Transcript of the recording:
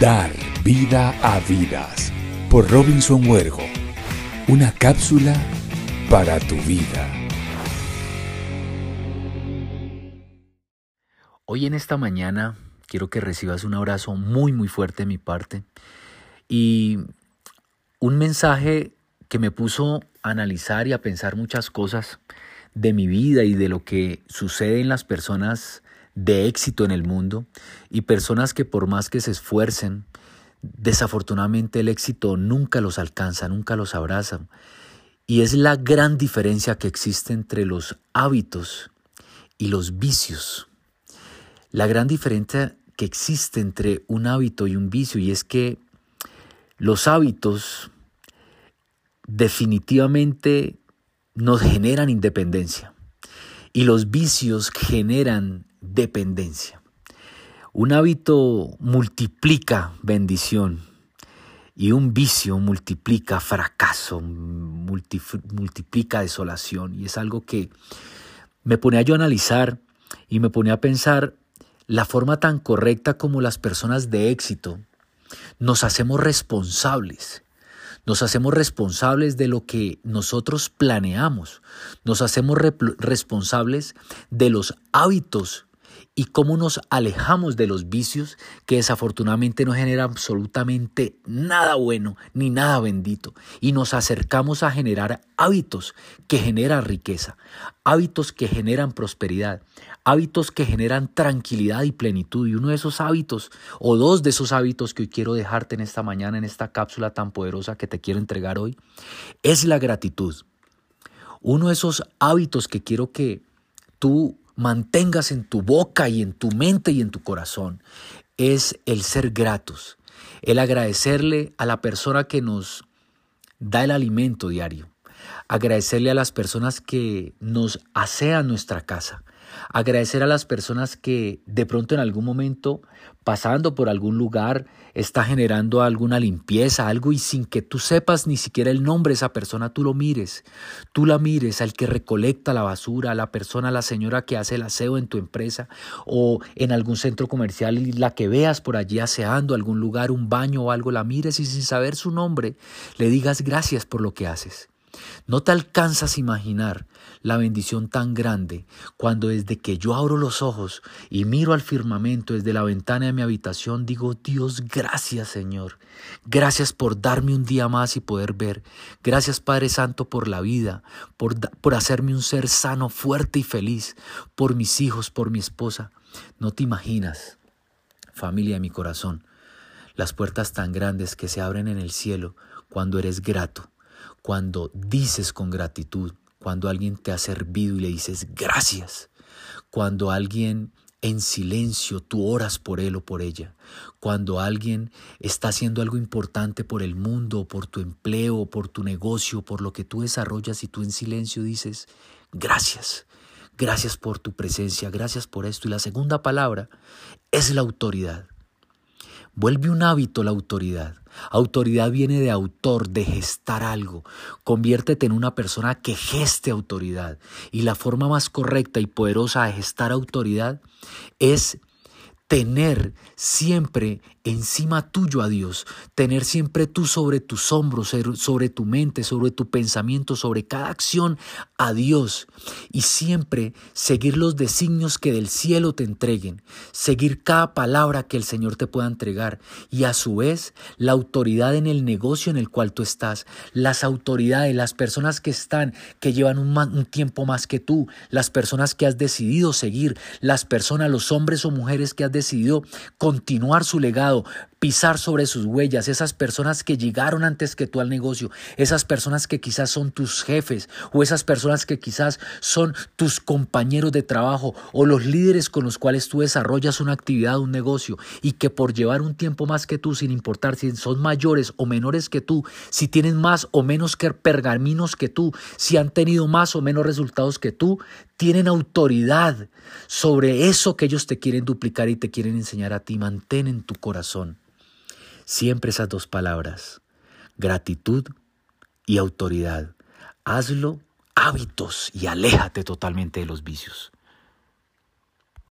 Dar vida a vidas por Robinson Huergo. Una cápsula para tu vida. Hoy en esta mañana quiero que recibas un abrazo muy muy fuerte de mi parte y un mensaje que me puso a analizar y a pensar muchas cosas de mi vida y de lo que sucede en las personas de éxito en el mundo y personas que por más que se esfuercen, desafortunadamente el éxito nunca los alcanza, nunca los abraza. Y es la gran diferencia que existe entre los hábitos y los vicios. La gran diferencia que existe entre un hábito y un vicio y es que los hábitos definitivamente nos generan independencia y los vicios generan dependencia. Un hábito multiplica bendición y un vicio multiplica fracaso, multiplica desolación. Y es algo que me pone a yo analizar y me pone a pensar la forma tan correcta como las personas de éxito nos hacemos responsables nos hacemos responsables de lo que nosotros planeamos. Nos hacemos responsables de los hábitos y cómo nos alejamos de los vicios que desafortunadamente no generan absolutamente nada bueno ni nada bendito y nos acercamos a generar hábitos que generan riqueza, hábitos que generan prosperidad, hábitos que generan tranquilidad y plenitud y uno de esos hábitos o dos de esos hábitos que hoy quiero dejarte en esta mañana en esta cápsula tan poderosa que te quiero entregar hoy es la gratitud. Uno de esos hábitos que quiero que tú mantengas en tu boca y en tu mente y en tu corazón es el ser gratos, el agradecerle a la persona que nos da el alimento diario, agradecerle a las personas que nos asean nuestra casa, agradecer a las personas que de pronto en algún momento, pasando por algún lugar, está generando alguna limpieza, algo, y sin que tú sepas ni siquiera el nombre de esa persona, tú lo mires, tú la mires al que recolecta la basura, a la persona, a la señora que hace el aseo en tu empresa o en algún centro comercial y la que veas por allí aseando algún lugar, un baño o algo, la mires y sin saber su nombre, le digas gracias por lo que haces. No te alcanzas a imaginar la bendición tan grande cuando desde que yo abro los ojos y miro al firmamento desde la ventana de mi habitación digo, Dios, gracias Señor. Gracias por darme un día más y poder ver. Gracias Padre Santo por la vida, por, por hacerme un ser sano, fuerte y feliz, por mis hijos, por mi esposa. No te imaginas, familia de mi corazón, las puertas tan grandes que se abren en el cielo cuando eres grato cuando dices con gratitud, cuando alguien te ha servido y le dices gracias, cuando alguien en silencio tú oras por él o por ella, cuando alguien está haciendo algo importante por el mundo, por tu empleo, por tu negocio, por lo que tú desarrollas y tú en silencio dices gracias. Gracias por tu presencia, gracias por esto. Y la segunda palabra es la autoridad. Vuelve un hábito la autoridad. Autoridad viene de autor, de gestar algo. Conviértete en una persona que geste autoridad. Y la forma más correcta y poderosa de gestar autoridad es tener siempre encima tuyo a Dios, tener siempre tú sobre tus hombros, sobre tu mente, sobre tu pensamiento, sobre cada acción a Dios. Y siempre seguir los designios que del cielo te entreguen, seguir cada palabra que el Señor te pueda entregar. Y a su vez la autoridad en el negocio en el cual tú estás, las autoridades, las personas que están, que llevan un, tiempo más que tú, las personas que has decidido seguir, las personas, los hombres o mujeres que has decidido continuar su legado, pisar sobre sus huellas, esas personas que llegaron antes que tú al negocio, esas personas que quizás son tus jefes o esas personas que quizás son tus compañeros de trabajo o los líderes con los cuales tú desarrollas una actividad, un negocio y que por llevar un tiempo más que tú, sin importar si son mayores o menores que tú, si tienen más o menos que pergaminos que tú, si han tenido más o menos resultados que tú, tienen autoridad sobre eso que ellos te quieren duplicar y te quieren enseñar a ti. Mantén en tu corazón siempre esas dos palabras, gratitud y autoridad. Hazlo hábitos y aléjate totalmente de los vicios.